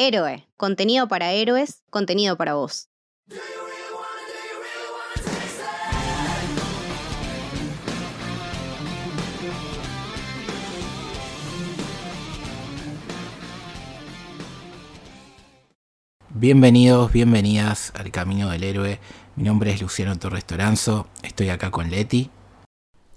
Héroe, contenido para héroes, contenido para vos. Bienvenidos, bienvenidas al Camino del Héroe. Mi nombre es Luciano Torres Toranzo. Estoy acá con Leti.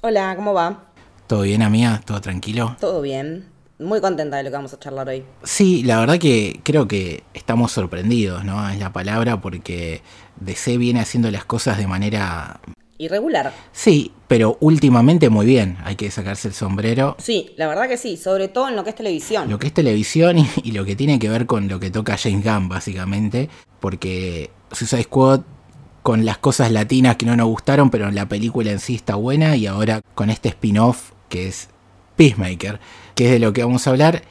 Hola, ¿cómo va? ¿Todo bien, amiga? ¿Todo tranquilo? Todo bien. Muy contenta de lo que vamos a charlar hoy. Sí, la verdad que creo que estamos sorprendidos, ¿no? Es la palabra porque DC viene haciendo las cosas de manera... Irregular. Sí, pero últimamente muy bien. Hay que sacarse el sombrero. Sí, la verdad que sí, sobre todo en lo que es televisión. Lo que es televisión y, y lo que tiene que ver con lo que toca James Gunn, básicamente. Porque Suicide Squad con las cosas latinas que no nos gustaron, pero la película en sí está buena y ahora con este spin-off que es Peacemaker, que es de lo que vamos a hablar.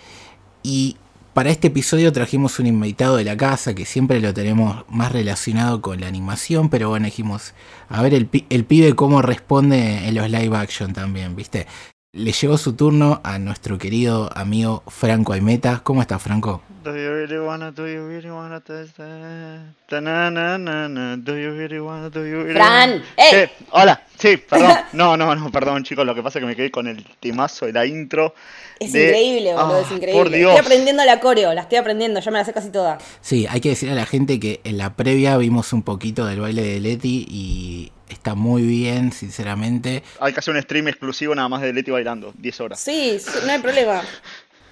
Y para este episodio trajimos un invitado de la casa que siempre lo tenemos más relacionado con la animación, pero bueno, dijimos, a ver el, pi- el pibe cómo responde en los live action también, ¿viste? Le llegó su turno a nuestro querido amigo Franco Aimeta. ¿Cómo estás, Franco? Do you really wanna, do you really wanna taste that? Ta-na-na-na-na, Do you really wanna, do you really Fran, wanna- ¡ey! Sí, hola, sí, perdón. No, no, no, perdón, chicos. Lo que pasa es que me quedé con el temazo de la intro. Es de- increíble, boludo, Ah, es increíble. Por Dios. Estoy aprendiendo la coreo, la estoy aprendiendo, ya me la sé casi toda. Sí, hay que decir a la gente que en la previa vimos un poquito del baile de Leti y está muy bien, sinceramente. Hay que hacer un stream exclusivo nada más de Leti bailando, 10 horas. Sí, sí, no hay problema.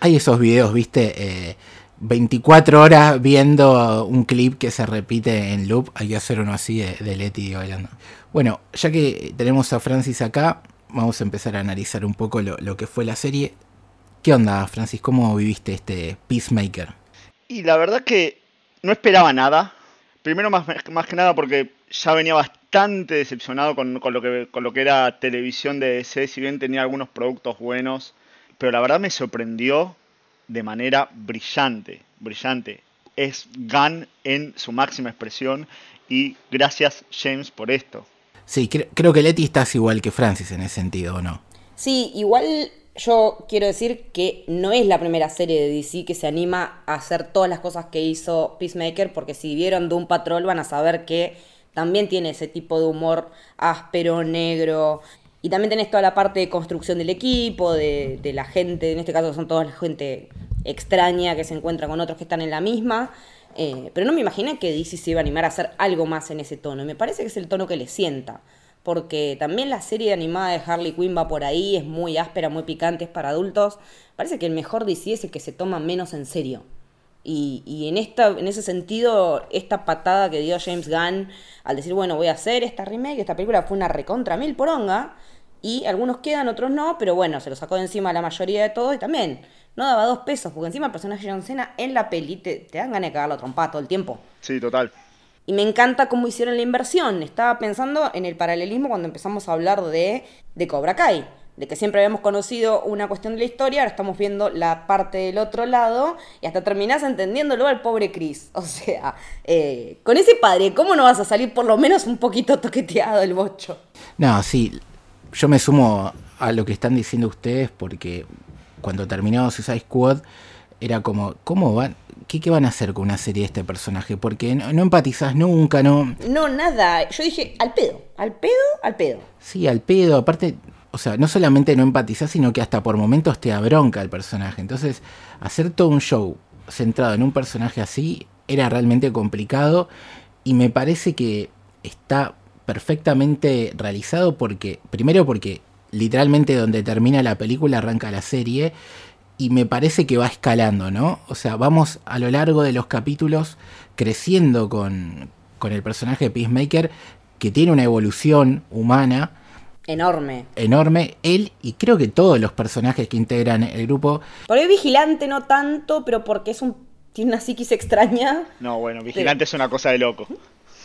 Hay esos videos, viste, eh, 24 horas viendo un clip que se repite en loop. Hay que hacer uno así de, de Leti bailando. Bueno, ya que tenemos a Francis acá, vamos a empezar a analizar un poco lo, lo que fue la serie. ¿Qué onda, Francis? ¿Cómo viviste este Peacemaker? Y la verdad que no esperaba nada. Primero más, más que nada porque ya venía bastante decepcionado con, con lo que, con lo que era televisión de DC, si bien tenía algunos productos buenos. Pero la verdad me sorprendió de manera brillante, brillante. Es Gunn en su máxima expresión y gracias James por esto. Sí, cre- creo que Leti estás igual que Francis en ese sentido, ¿o no? Sí, igual yo quiero decir que no es la primera serie de DC que se anima a hacer todas las cosas que hizo Peacemaker, porque si vieron Doom Patrol van a saber que también tiene ese tipo de humor áspero, negro. Y también tenés toda la parte de construcción del equipo, de, la gente, en este caso son toda la gente extraña que se encuentra con otros que están en la misma. Eh, pero no me imaginé que DC se iba a animar a hacer algo más en ese tono. Me parece que es el tono que le sienta. Porque también la serie animada de Harley Quinn va por ahí, es muy áspera, muy picante, es para adultos. Parece que el mejor DC es el que se toma menos en serio. Y, y en, esta, en ese sentido, esta patada que dio James Gunn al decir, bueno, voy a hacer esta remake, esta película fue una recontra mil poronga. Y algunos quedan, otros no, pero bueno, se lo sacó de encima la mayoría de todo y también no daba dos pesos, porque encima el personaje de John Cena en la peli te, te dan ganas de cagarlo a trompada todo el tiempo. Sí, total. Y me encanta cómo hicieron la inversión. Estaba pensando en el paralelismo cuando empezamos a hablar de, de Cobra Kai. De que siempre habíamos conocido una cuestión de la historia, ahora estamos viendo la parte del otro lado y hasta terminás entendiéndolo al pobre Chris. O sea, eh, con ese padre, ¿cómo no vas a salir por lo menos un poquito toqueteado el bocho? No, sí, yo me sumo a lo que están diciendo ustedes porque cuando terminó Suicide Squad era como, ¿cómo van? ¿Qué, qué van a hacer con una serie de este personaje? Porque no, no empatizás nunca, no... No, nada. Yo dije, al pedo, al pedo, al pedo. Sí, al pedo, aparte, o sea, no solamente no empatizás, sino que hasta por momentos te abronca el personaje. Entonces, hacer todo un show centrado en un personaje así era realmente complicado y me parece que está perfectamente realizado porque, primero porque literalmente donde termina la película arranca la serie y me parece que va escalando, ¿no? O sea, vamos a lo largo de los capítulos creciendo con, con el personaje de Peacemaker que tiene una evolución humana Enorme. enorme, él y creo que todos los personajes que integran el grupo. Por ahí vigilante no tanto, pero porque es un tiene una psiquis extraña. No, bueno, Vigilante es una cosa de loco.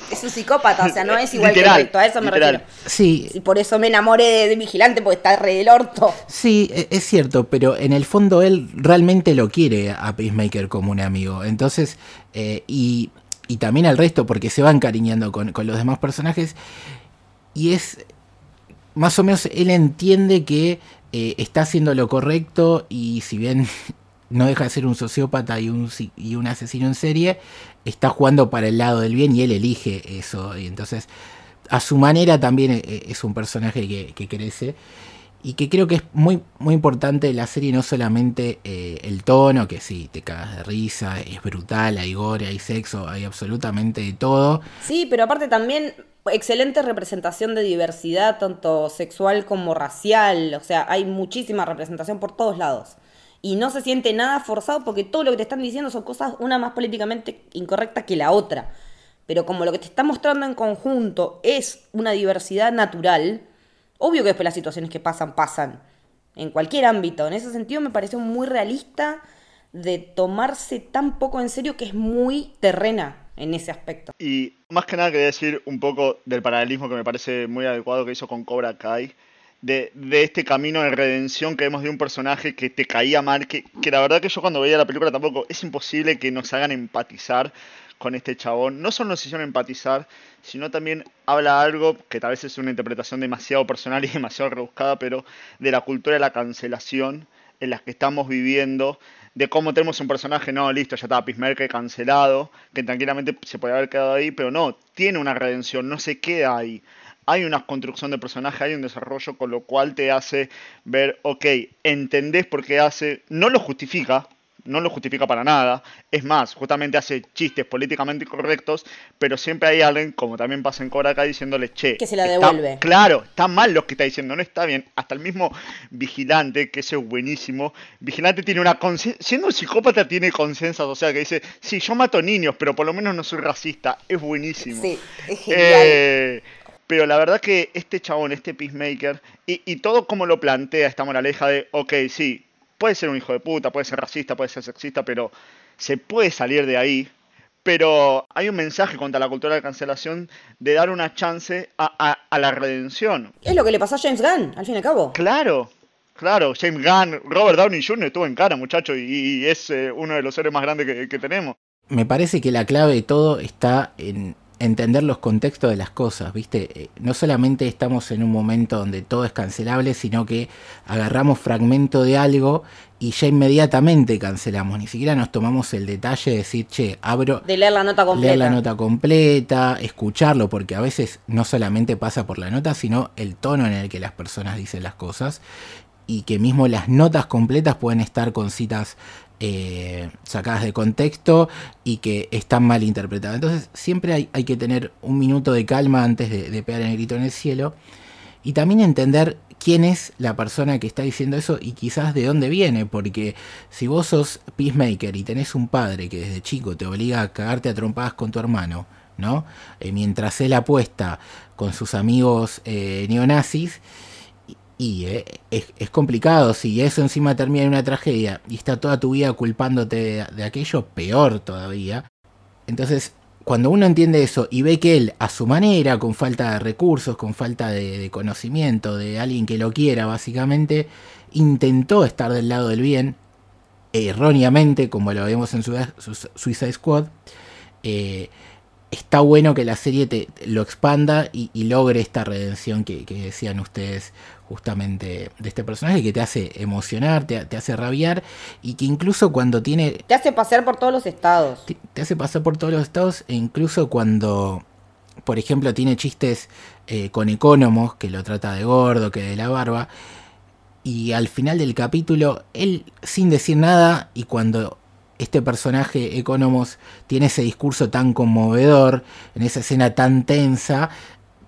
Es un psicópata, o sea, no es igual Literal, que el resto, a eso me literal. refiero. Sí, Y por eso me enamoré de, de Vigilante, porque está re del orto. sí, e- es cierto, pero en el fondo él realmente lo quiere a Peacemaker como un amigo. Entonces, eh, y, y también al resto, porque se va encariñando con, con los demás personajes. Y es más o menos él entiende que eh, está haciendo lo correcto y si bien no deja de ser un sociópata y un, y un asesino en serie, está jugando para el lado del bien y él elige eso. Y entonces, a su manera también e, e, es un personaje que, crece. Y que creo que es muy, muy importante la serie, no solamente eh, el tono, que sí, te cagas de risa, es brutal, hay gore, hay sexo, hay absolutamente de todo. Sí, pero aparte también excelente representación de diversidad, tanto sexual como racial. O sea, hay muchísima representación por todos lados. Y no se siente nada forzado porque todo lo que te están diciendo son cosas, una más políticamente incorrecta que la otra. Pero como lo que te está mostrando en conjunto es una diversidad natural, obvio que después las situaciones que pasan, pasan. En cualquier ámbito. En ese sentido me pareció muy realista de tomarse tan poco en serio que es muy terrena en ese aspecto. Y más que nada quería decir un poco del paralelismo que me parece muy adecuado que hizo con Cobra Kai. De, este camino de redención que vemos de un personaje que te caía mal, que, la verdad que yo cuando veía la película tampoco es imposible que nos hagan empatizar con este chabón. No solo nos hicieron empatizar, sino también habla algo que tal vez es una interpretación demasiado personal y demasiado rebuscada, pero de la cultura de la cancelación en la que estamos viviendo, de cómo tenemos un personaje, no, listo, ya estaba Peacemaker cancelado, que tranquilamente se puede haber quedado ahí, pero no, tiene una redención, no se queda ahí. Hay una construcción de personaje, hay un desarrollo, con lo cual te hace ver, ok, entendés por qué hace, no lo justifica, no lo justifica para nada. Es más, justamente hace chistes políticamente incorrectos, pero siempre hay alguien, como también pasa en Cobra acá, diciéndole, che. Que se la devuelve. claro, está mal lo que está diciendo, no está bien. Hasta el mismo Vigilante, que eso es buenísimo. Vigilante tiene una conciencia. Siendo un psicópata, tiene conciencia o sea, que dice, sí, yo mato niños, pero por lo menos no soy racista. Es buenísimo. Sí, es genial. Eh, pero la verdad que este chabón, este Peacemaker, y, y todo como lo plantea esta moraleja de, ok, sí, puede ser un hijo de puta, puede ser racista, puede ser sexista, pero se puede salir de ahí. Pero hay un mensaje contra la cultura de cancelación de dar una chance a, la redención. Es lo que le pasó a James Gunn, al fin y al cabo. Claro, claro. James Gunn, Robert Downey Jr. estuvo en cara, muchacho, y, es eh, uno de los seres más grandes que tenemos. Me parece que la clave de todo está en, entender los contextos de las cosas, ¿viste? Eh, no solamente estamos en un momento donde todo es cancelable, sino que agarramos fragmento de algo y ya inmediatamente cancelamos, ni siquiera nos tomamos el detalle de decir, che, abro... De leer la nota completa. Leer la nota completa, escucharlo, porque a veces no solamente pasa por la nota, sino el tono en el que las personas dicen las cosas y que mismo las notas completas pueden estar con citas eh, sacadas de contexto y que están mal interpretadas. Entonces siempre hay, que tener un minuto de calma antes de, pegar el grito en el cielo y también entender quién es la persona que está diciendo eso y quizás de dónde viene, porque si vos sos peacemaker y tenés un padre que desde chico te obliga a cagarte a trompadas con tu hermano, ¿no? Eh, mientras él apuesta con sus amigos eh, neonazis, y eh, es, complicado, si eso encima termina en una tragedia y está toda tu vida culpándote de, aquello, peor todavía. Entonces, cuando uno entiende eso y ve que él, a su manera, con falta de recursos, con falta de, conocimiento, de alguien que lo quiera, básicamente, intentó estar del lado del bien, erróneamente, como lo vemos en Suicide Squad, eh, está bueno que la serie te, lo expanda y, logre esta redención que, decían ustedes justamente de este personaje que te hace emocionar, te, hace rabiar y que incluso cuando tiene... Te hace pasar por todos los estados. Te, hace pasar por todos los estados e incluso cuando, por ejemplo, tiene chistes eh, con Economos, que lo trata de gordo, que de la barba. Y al final del capítulo, él sin decir nada y cuando este personaje Economos tiene ese discurso tan conmovedor, en esa escena tan tensa,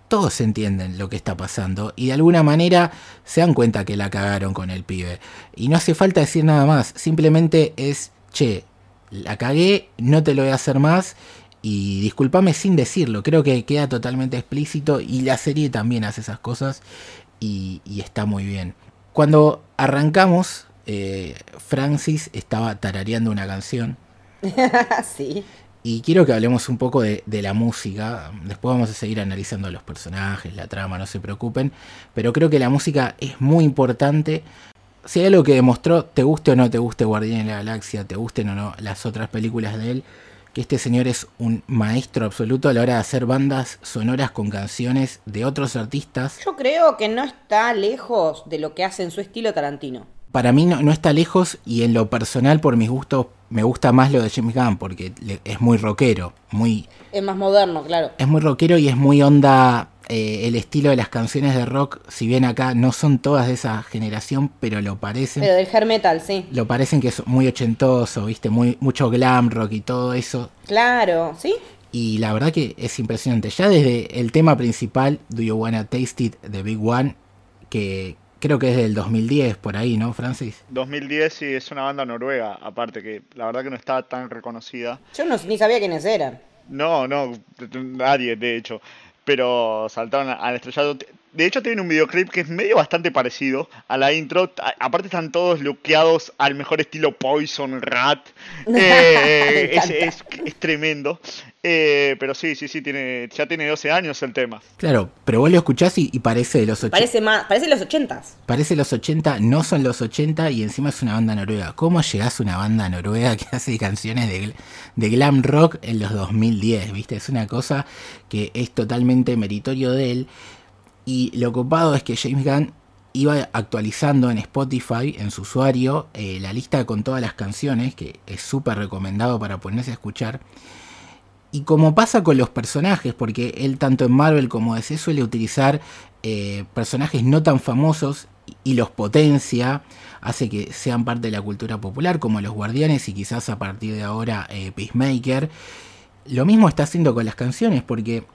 todos entienden lo que está pasando y de alguna manera se dan cuenta que la cagaron con el pibe. Y no hace falta decir nada más, simplemente es, che, la cagué, no te lo voy a hacer más y discúlpame sin decirlo, creo que queda totalmente explícito y la serie también hace esas cosas y, está muy bien. Cuando arrancamos eh, Francis estaba tarareando una canción. sí. Y quiero que hablemos un poco de, la música. Después vamos a seguir analizando los personajes, la trama, no se preocupen. Pero creo que la música es muy importante. Si hay algo que demostró, te guste o no te guste Guardián de la Galaxia, te gusten o no las otras películas de él, que este señor es un maestro absoluto a la hora de hacer bandas sonoras con canciones de otros artistas. Yo creo que no está lejos de lo que hace en su estilo Tarantino para mí no, no, está lejos y en lo personal, por mis gustos, me gusta más lo de James Gunn porque es muy rockero, muy... Es más moderno, claro. Es muy rockero y es muy onda eh, el estilo de las canciones de rock, si bien acá no son todas de esa generación, pero lo parecen. Pero del hair metal, sí. Lo parecen que es muy ochentoso, viste, muy, mucho glam rock y todo eso. Claro, ¿sí? Y la verdad que es impresionante. Ya desde el tema principal, Do You Wanna Taste It, The Big One, que creo que es del 2010 por ahí, ¿no, Francis? 2010 sí, es una banda noruega, aparte que la verdad que no estaba tan reconocida. Yo no, ni sabía quiénes eran. No, no, nadie, de hecho pero saltaron al estrellado. De hecho, tienen un videoclip que es medio bastante parecido a la intro. Aparte, están todos luqueados al mejor estilo Poison Rat. Eh, es, tremendo. Eh, pero sí, sí, sí, tiene, ya tiene 12 años el tema. Claro, pero vos lo escuchás y, parece de los 80. Parece, más, parece los 80. Parece los 80, no son los 80 y encima es una banda noruega. ¿Cómo llegás a una banda noruega que hace canciones de, de glam rock en los 2010? ¿Viste? Es una cosa que es totalmente meritorio de él. Y lo ocupado es que James Gunn iba actualizando en Spotify, en su usuario, eh, la lista con todas las canciones, que es súper recomendado para ponerse a escuchar. Y como pasa con los personajes, porque él tanto en Marvel como DC suele utilizar eh, personajes no tan famosos y los potencia, hace que sean parte de la cultura popular, como los Guardianes y quizás a partir de ahora eh, Peacemaker. Lo mismo está haciendo con las canciones, porque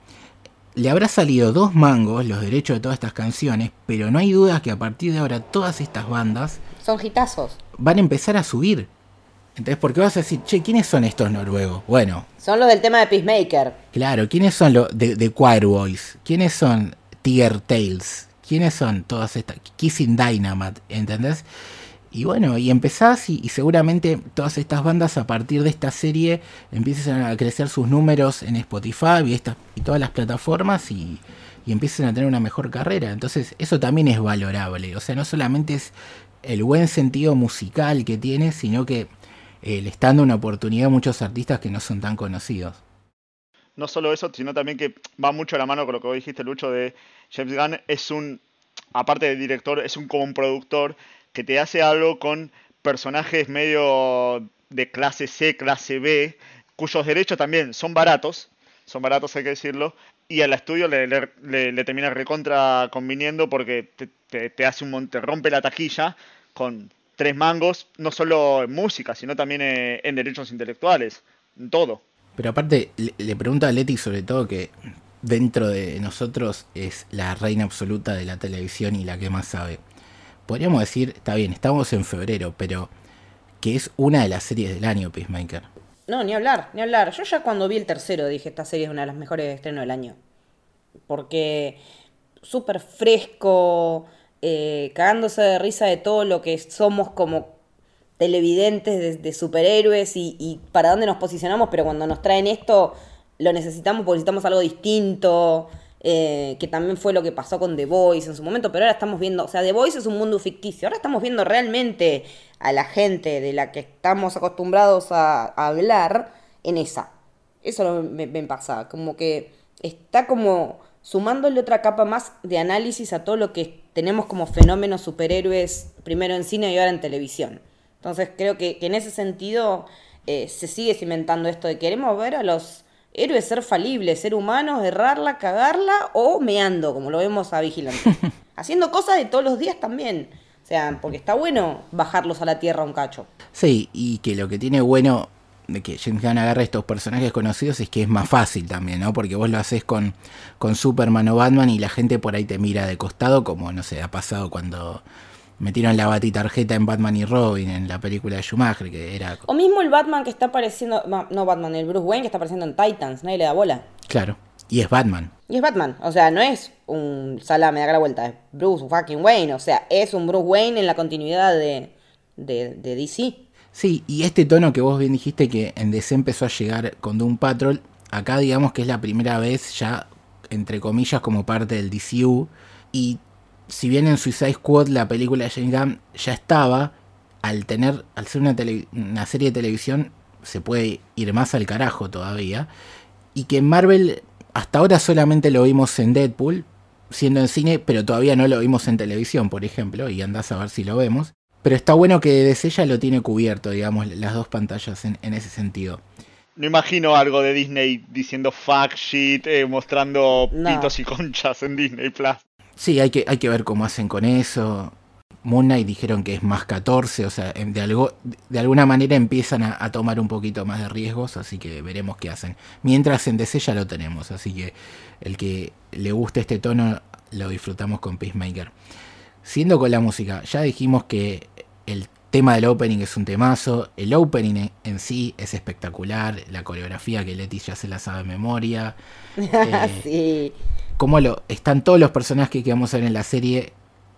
le habrá salido dos mangos los derechos de todas estas canciones, pero no hay duda que a partir de ahora todas estas bandas son hitazos. Van a empezar a subir. Entonces, ¿por qué vas a decir, che, ¿quiénes son estos noruegos? Bueno. Son los del tema de Peacemaker. Claro, ¿quiénes son los de, de Choir Boys? ¿Quiénes son Tiger Tales? ¿Quiénes son todas estas? Kissing Dynamite, ¿entendés? Y bueno, y empezás y, seguramente todas estas bandas a partir de esta serie empiezan a crecer sus números en Spotify y, estas y todas las plataformas y, y empiezan a tener una mejor carrera. Entonces eso también es valorable. O sea, no solamente es el buen sentido musical que tiene, sino que eh, le está dando una oportunidad a muchos artistas que no son tan conocidos. No solo eso, sino también que va mucho a la mano con lo que dijiste, Lucho, de James Gunn. Es un, aparte de director, es un como que te hace algo con personajes medio de clase C, clase B, cuyos derechos también son baratos, son baratos hay que decirlo, y al estudio le, le, termina recontra conviniendo porque te, hace un monte, rompe la taquilla con tres mangos, no solo en música, sino también eh, en, derechos intelectuales, en todo. Pero aparte, le, pregunto a Leti sobre todo que dentro de nosotros es la reina absoluta de la televisión y la que más sabe. Podríamos decir, está bien, estamos en febrero, pero que es una de las series del año, Peacemaker. No, ni hablar, ni hablar. Yo ya cuando vi el tercero dije, esta serie es una de las mejores estrenos del año. Porque súper fresco, eh, cagándose de risa de todo lo que somos como televidentes de, superhéroes y, para dónde nos posicionamos, pero cuando nos traen esto lo necesitamos porque necesitamos algo distinto, eh, que también fue lo que pasó con The Voice en su momento, pero ahora estamos viendo, o sea, The Voice es un mundo ficticio, ahora estamos viendo realmente a la gente de la que estamos acostumbrados a, hablar en esa. Eso me, me pasa, como que está como sumándole otra capa más de análisis a todo lo que tenemos como fenómenos superhéroes, primero en cine y ahora en televisión. Entonces creo que, en ese sentido eh, se sigue cimentando esto de queremos ver a los héroes ser falibles, ser humanos, errarla, cagarla o meando, como lo vemos a Vigilante. Haciendo cosas de todos los días también. O sea, porque está bueno bajarlos a la tierra un cacho. Sí, y que lo que tiene bueno de que James Gunn agarre estos personajes conocidos es que es más fácil también, ¿no? Porque vos lo haces con, con Superman o Batman y la gente por ahí te mira de costado, como no sé, ha pasado cuando metieron la batitarjeta en Batman y Robin en la película de Schumacher, que era. O mismo el Batman que está apareciendo, no Batman, el Bruce Wayne que está apareciendo en Titans, nadie le da bola. Claro, y es Batman. Y es Batman, o sea, no es un salame, haga la vuelta, es Bruce fucking Wayne, o sea, es un Bruce Wayne en la continuidad de, de, de DC. Sí, y este tono que vos bien dijiste que en DC empezó a llegar con Doom Patrol, acá digamos que es la primera vez ya, entre comillas, como parte del DCU. Y si bien en Suicide Squad la película de James Gunn ya estaba, al tener, al ser una, una serie de televisión, se puede ir más al carajo todavía. Y que en Marvel hasta ahora solamente lo vimos en Deadpool, siendo en cine, pero todavía no lo vimos en televisión, por ejemplo, y andás a ver si lo vemos. Pero está bueno que DC ya lo tiene cubierto, digamos, las dos pantallas en, en ese sentido. No imagino algo de Disney diciendo fuck shit, eh, mostrando No. pitos y conchas en Disney Plus. Sí, hay que, hay que ver cómo hacen con eso. Moon Knight dijeron que es más 14, o sea, em, de, algo, de alguna manera empiezan a, a tomar un poquito más de riesgos, así que veremos qué hacen. Mientras en DC ya lo tenemos, así que el que le guste este tono lo disfrutamos con Peacemaker. Siendo con la música, ya dijimos que el tema del opening es un temazo, el opening en- en sí es espectacular, la coreografía que Leti ya se la sabe de memoria. Eh, sí. Cómo lo, están todos los personajes que vamos a ver en la serie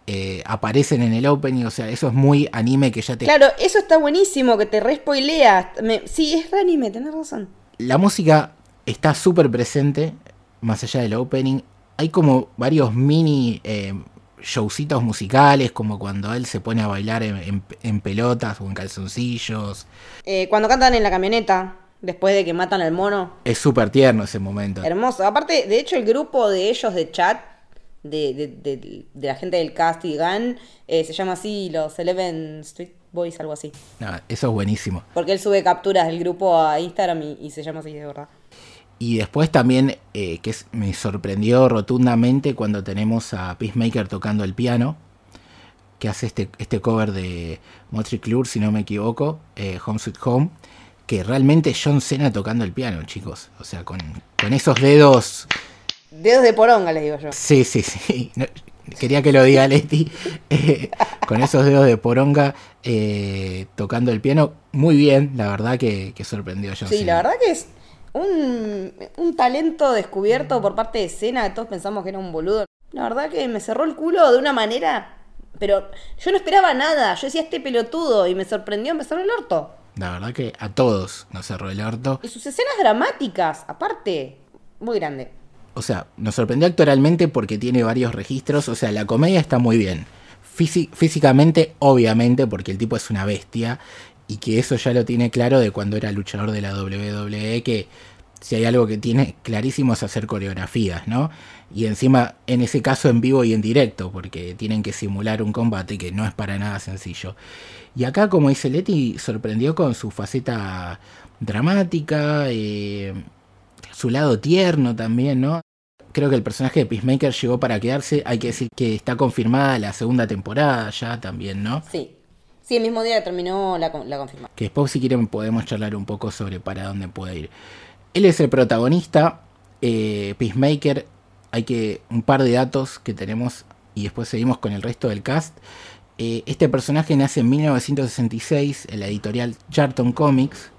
eh, aparecen en el opening, o sea, eso es muy anime que ya te... Claro, eso está buenísimo, que te respoileas. Me... Sí, es re anime, tenés razón. La música está súper presente, más allá del opening. Hay como varios mini eh, showcitos musicales, como cuando él se pone a bailar en, en- en pelotas o en calzoncillos. Eh, cuando cantan en la camioneta, después de que matan al mono. Es súper tierno ese momento. Hermoso. Aparte, de hecho, el grupo de ellos de chat, de, de- de- de la gente del cast y Gun, eh, se llama así, los Eleven Street Boys, algo así. Eso es buenísimo. Porque él sube capturas del grupo a Instagram y, y se llama así, de verdad. Y después también, eh, que es- me sorprendió rotundamente cuando tenemos a Peacemaker tocando el piano, que hace este, este cover de Motley Crue, si no me equivoco, eh, Home Sweet Home, que realmente John Cena tocando el piano, chicos. O sea, con, con esos dedos... Dedos de poronga, les digo yo. Sí, sí, sí. No, quería que lo diga Leti. Eh, con esos dedos de poronga eh, tocando el piano. Muy bien, la verdad que, que sorprendió a John Sí, Cena. la verdad que es un, un talento descubierto por parte de Cena, que todos pensamos que era un boludo. La verdad que me cerró el culo de una manera. Pero yo no esperaba nada. Yo decía este pelotudo y me sorprendió, me cerró el orto. La verdad que a todos nos cerró el orto. Y sus escenas dramáticas, aparte, muy grande. O sea, nos sorprendió actoralmente porque tiene varios registros. O sea, la comedia está muy bien. Físi- físicamente, obviamente, porque el tipo es una bestia. Y que eso ya lo tiene claro de cuando era luchador de la WWE. Que si hay algo que tiene clarísimo es hacer coreografías, ¿no? Y encima, en ese caso, en vivo y en directo. Porque tienen que simular un combate que no es para nada sencillo. Y acá, como dice Leti, sorprendió con su faceta dramática. eh, su lado tierno también, ¿no? Creo que el personaje de Peacemaker llegó para quedarse. Hay que decir que está confirmada la segunda temporada ya también, ¿no? Sí. Sí, el mismo día terminó la, la confirma. Que después, si quieren, podemos charlar un poco sobre para dónde puede ir. Él es el protagonista. eh, Peacemaker, hay que. Un par de datos que tenemos y después seguimos con el resto del cast. Eh, este personaje nace en 1966 en la editorial Charlton Comics.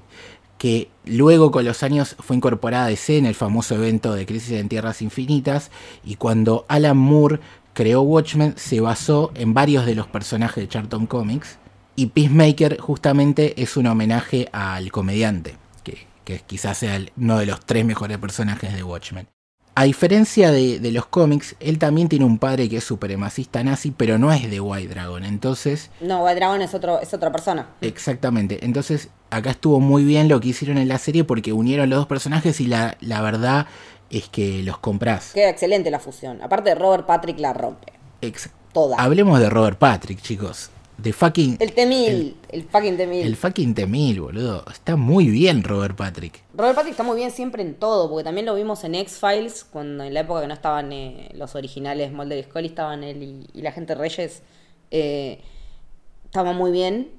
que luego con los años fue incorporada a DC en el famoso evento de Crisis en Tierras Infinitas y cuando Alan Moore creó Watchmen se basó en varios de los personajes de Charlton Comics y Peacemaker justamente es un homenaje al comediante, que, quizás sea uno de los tres mejores personajes de Watchmen. A diferencia de, de los cómics, él también tiene un padre que es supremacista nazi, pero no es de White Dragon, entonces No, White Dragon es, otro, es otra persona. Exactamente. Entonces, acá estuvo muy bien lo que hicieron en la serie porque unieron los dos personajes y la, la verdad es que los comprás. Queda excelente la fusión. Aparte, Robert Patrick la rompe. Ex- Toda. Hablemos de Robert Patrick, chicos. De fucking. El T-1000, el, fucking T-1000. El fucking T-1000, boludo. Está muy bien Robert Patrick. Robert Patrick está muy bien siempre en todo, porque también lo vimos en X-Files, cuando en la época que no estaban eh, los originales Mulder y Scully, estaban él y, y la gente Reyes. eh, estaba muy bien.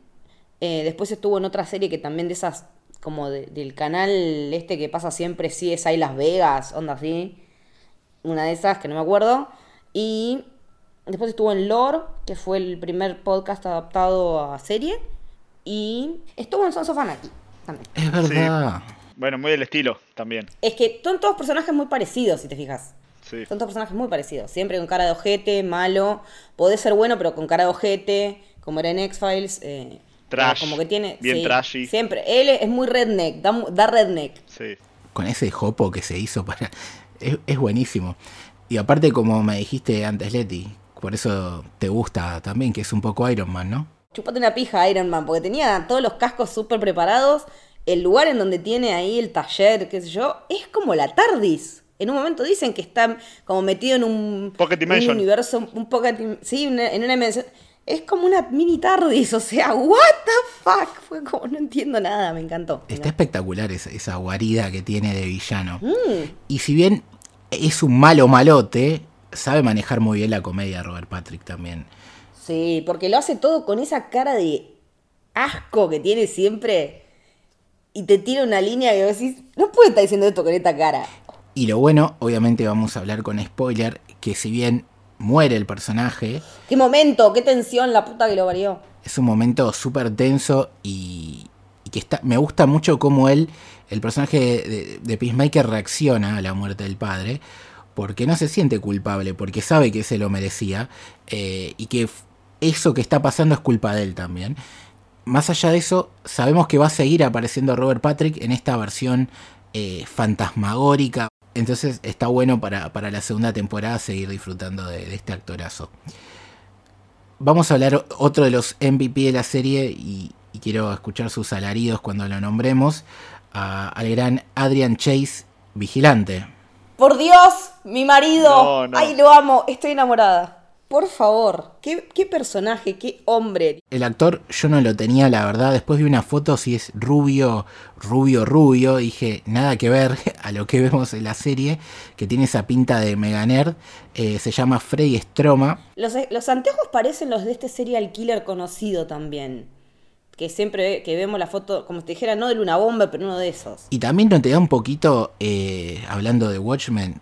Eh, después estuvo en otra serie que también de esas, como de- del canal este que pasa siempre, sí es ahí Las Vegas, onda así. Una de esas que no me acuerdo. Y después estuvo en Lore, que fue el primer podcast adaptado a serie. Y estuvo en Sons of Anarchy también. Es verdad. Bueno, muy del estilo también. Es que son todos personajes muy parecidos, si te fijas. Sí. Son todos personajes muy parecidos. Siempre con cara de ojete, malo. Podés ser bueno, pero con cara de ojete. Como era en X-Files. eh, Trash, Como que tiene. bien sí, trashy. Siempre. Él es muy redneck. Da, da redneck. Sí. Con ese jopo que se hizo para. Es, es buenísimo. Y aparte, como me dijiste antes, Leti, por eso te gusta también, que es un poco Iron Man, ¿no? Chupate una pija Iron Man. Porque tenía todos los cascos súper preparados. El lugar en donde tiene ahí el taller, qué sé yo. Es como la TARDIS. En un momento dicen que está como metido en un, Pocket un Dimension. universo, un pocket, sí, una- en una dimensión. Es como una mini TARDIS, o sea, what the fuck. Fue como, no entiendo nada, me encantó. Está espectacular esa, esa guarida que tiene de villano. Mm, Y si bien es un malo malote, sabe manejar muy bien la comedia Robert Patrick también. sí, porque lo hace todo con esa cara de asco que tiene siempre. Y te tira una línea que decís, no puede estar diciendo esto con esta cara. Y lo bueno, obviamente vamos a hablar con spoiler, que si bien muere el personaje, Qué momento, qué tensión, la puta que lo varió. es un momento súper tenso y, y que está, me gusta mucho cómo él, el personaje de, de Peacemaker reacciona a la muerte del padre, porque no se siente culpable, porque sabe que se lo merecía eh, y que eso que está pasando es culpa de él también. Más allá de eso, sabemos que va a seguir apareciendo Robert Patrick en esta versión eh, fantasmagórica. Entonces está bueno para, para la segunda temporada seguir disfrutando de, este actorazo. Vamos a hablar otro de los MVP de la serie y, quiero escuchar sus alaridos cuando lo nombremos. al gran Adrian Chase, vigilante. Por Dios, mi marido. No, no. Ay, lo amo, estoy enamorada. Por favor, qué, qué personaje, qué hombre. El actor yo no lo tenía, la verdad. Después vi una foto, si es rubio, rubio, rubio. Dije, nada que ver a lo que vemos en la serie, que tiene esa pinta de mega nerd. Eh, se llama Freddy Stroma. Los, los anteojos parecen los de este serial killer conocido también. Que siempre que vemos la foto, como si te dijera, no de Luna Bomba, pero uno de esos. Y también no te da un poquito, eh, hablando de Watchmen,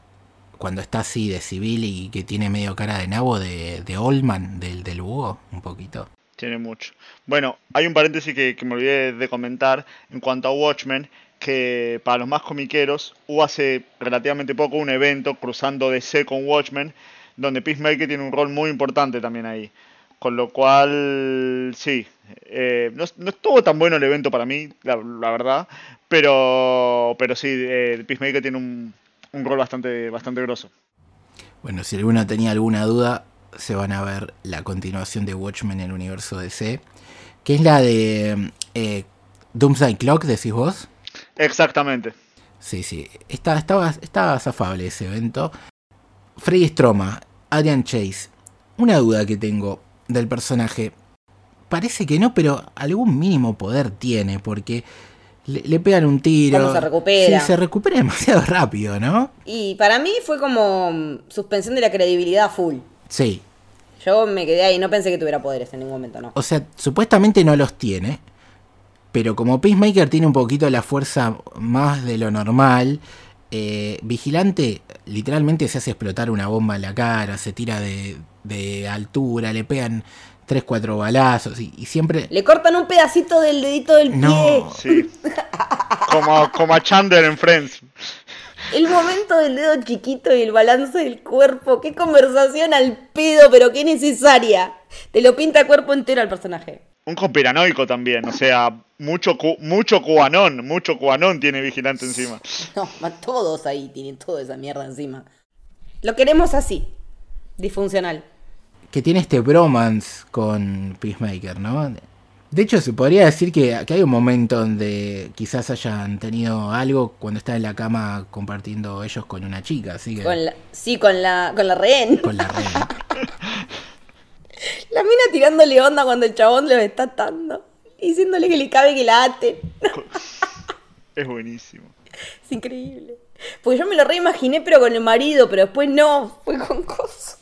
cuando está así de civil y que tiene medio cara de nabo de, de Oldman, del, del búho, un poquito. Tiene mucho. Bueno, hay un paréntesis que, que me olvidé de comentar en cuanto a Watchmen, que para los más comiqueros hubo hace relativamente poco un evento cruzando DC con Watchmen, donde Peacemaker tiene un rol muy importante también ahí. Con lo cual, sí, eh, no, no estuvo tan bueno el evento para mí, la, la verdad, pero, pero sí, eh, Peacemaker tiene un, un rol bastante, bastante grosso. Bueno, si alguno tenía alguna duda, se van a ver la continuación de Watchmen en el universo DC, que es la de eh, Doomsday Clock, decís vos. Exactamente. Sí, sí, está, estaba, estaba zafable ese evento. Freddy Stroma, Adrian Chase. Una duda que tengo del personaje. Parece que no, pero algún mínimo poder tiene, porque le, le pegan un tiro. ¿Cómo se recupera? Sí, se recupera demasiado rápido, ¿no? Y para mí fue como suspensión de la credibilidad full. Sí. Yo me quedé ahí, no pensé que tuviera poderes en ningún momento, no. O sea, supuestamente no los tiene. Pero como Peacemaker tiene un poquito la fuerza más de lo normal, eh, Vigilante literalmente se hace explotar una bomba en la cara, se tira de, de altura, le pegan 3-4 balazos y, y siempre... Le cortan un pedacito del dedito del pie. No, Sí. Como, como a Chandler en Friends. El momento del dedo chiquito y el balance del cuerpo. Qué conversación al pedo, pero qué necesaria. Te lo pinta cuerpo entero al personaje. Un conspiranoico también, o sea, mucho cu- mucho cubanón, mucho cubanón tiene vigilante encima. No, todos ahí tienen toda esa mierda encima. Lo queremos así. Disfuncional. Que tiene este bromance con Peacemaker, ¿no? De hecho, se podría decir que, que hay un momento donde quizás hayan tenido algo cuando está en la cama compartiendo ellos con una chica, así que... Con la, sí, con la, con la rehén. con la red. La mina tirándole onda cuando el chabón le está atando. Diciéndole que le cabe que la aten. Es buenísimo. Es increíble. Porque yo me lo reimaginé, pero con el marido, pero después no, fue con cosas.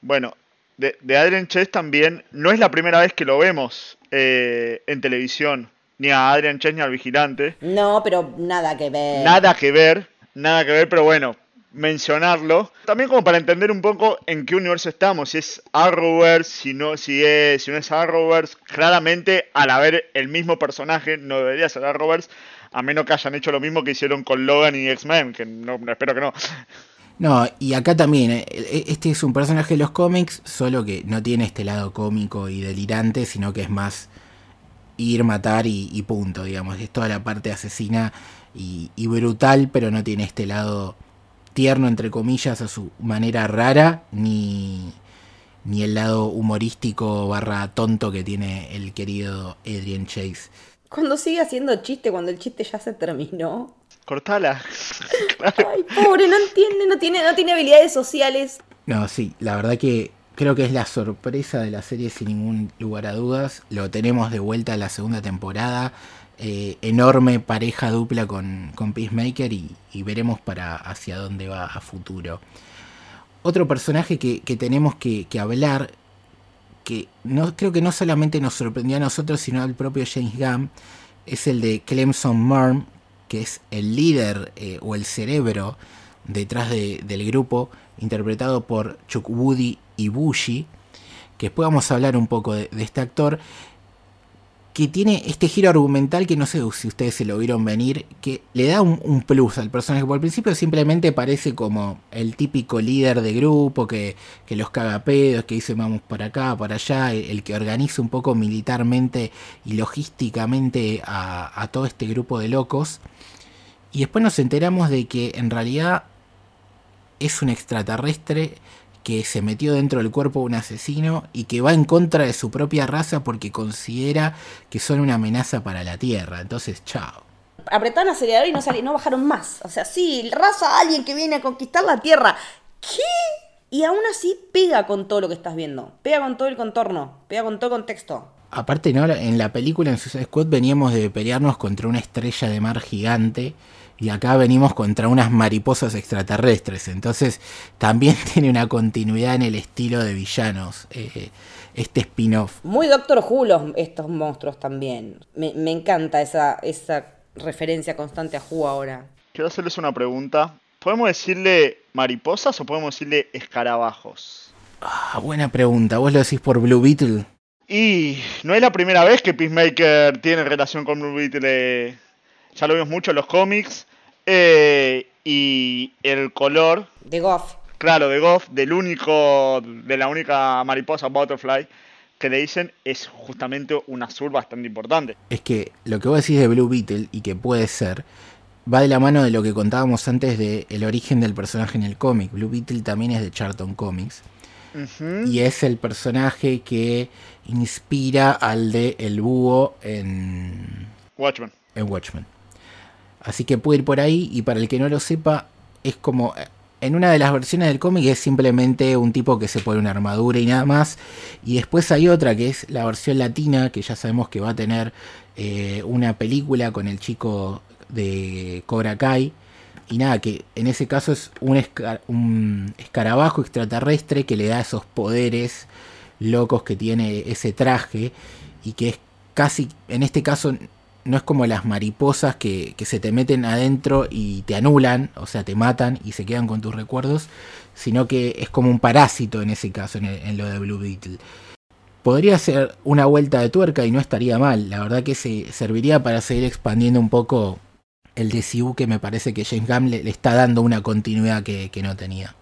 Bueno, de, de Adrian Chase también, no es la primera vez que lo vemos eh, en televisión, ni a Adrian Chase ni al vigilante. No, pero nada que ver. Nada que ver, nada que ver, pero bueno, mencionarlo. También como para entender un poco en qué universo estamos, si es Arrowverse, si no, si es, si no es Arrowverse. Claramente, al haber el mismo personaje, no debería ser Arrowverse, a menos que hayan hecho lo mismo que hicieron con Logan y X-Men, que no, espero que no. No, y acá también, eh, eh, este es un personaje de los cómics, solo que no tiene este lado cómico y delirante, sino que es más ir, matar y, y punto, digamos. Es toda la parte asesina y, y brutal, pero no tiene este lado tierno, entre comillas, a su manera rara, ni, ni el lado humorístico barra tonto que tiene el querido Adrian Chase. Cuando sigue haciendo chiste, cuando el chiste ya se terminó. Cortala. Ay, pobre, no entiende, no tiene, no tiene habilidades sociales. No, sí, la verdad que creo que es la sorpresa de la serie sin ningún lugar a dudas. Lo tenemos de vuelta a la segunda temporada. Eh, enorme pareja dupla con, con Peacemaker y, veremos para hacia dónde va a futuro. Otro personaje que, tenemos que, hablar, que no, creo que no solamente nos sorprendió a nosotros, sino al propio James Gunn, es el de Clemson Marm, que es el líder eh, o el cerebro detrás del grupo, interpretado por Chuck Woody y Bushi, que después vamos a hablar un poco de, este actor, que tiene este giro argumental que no sé si ustedes se lo vieron venir, que le da un, plus al personaje. Por el principio simplemente parece como el típico líder de grupo que, los caga pedos, que dice vamos para acá, para allá, el, que organiza un poco militarmente y logísticamente a, a todo este grupo de locos. Y después nos enteramos de que en realidad es un extraterrestre que se metió dentro del cuerpo de un asesino y que va en contra de su propia raza porque considera que son una amenaza para la Tierra. Entonces, chao. Apretaron acelerador y no, no bajaron más. O sea, sí, raza alguien que viene a conquistar la Tierra. ¿Qué? Y aún así pega con todo lo que estás viendo. Pega con todo el contorno. Pega con todo el contexto. Aparte, ¿no? en la película en Suicide Squad veníamos de pelearnos contra una estrella de mar gigante y acá venimos contra unas mariposas extraterrestres. Entonces también tiene una continuidad en el estilo de villanos, eh, este spin-off. Muy Doctor Who estos monstruos también. Me, encanta esa, esa referencia constante a Who ahora. Quiero hacerles una pregunta. ¿Podemos decirle mariposas o podemos decirle escarabajos? Ah, buena pregunta. ¿Vos lo decís por Blue Beetle? Y no es la primera vez que Peacemaker tiene relación con Blue Beetle ya lo vimos mucho en los cómics. Eh, y el color. De Goff. Claro, de Goff, del único, de la única mariposa Butterfly que le dicen es justamente un azul bastante importante. Es que lo que vos decís de Blue Beetle y que puede ser, va de la mano de lo que contábamos antes de el origen del personaje en el cómic. Blue Beetle también es de Charlton Comics. Y es el personaje que inspira al de El Búho en Watchmen. En Watchmen. Así que puede ir por ahí y para el que no lo sepa, es como... En una de las versiones del cómic es simplemente un tipo que se pone una armadura y nada más. Y después hay otra que es la versión latina, que ya sabemos que va a tener eh, una película con el chico de Cobra Kai. Y nada, que en ese caso es un escarabajo extraterrestre que le da esos poderes locos que tiene ese traje. Y que es casi, en este caso no es como las mariposas que, se te meten adentro y te anulan, o sea, te matan y se quedan con tus recuerdos, sino que es como un parásito en ese caso, en, lo de Blue Beetle. Podría ser una vuelta de tuerca y no estaría mal, la verdad que se serviría para seguir expandiendo un poco el DCU que me parece que James Gunn le, está dando una continuidad que, que no tenía.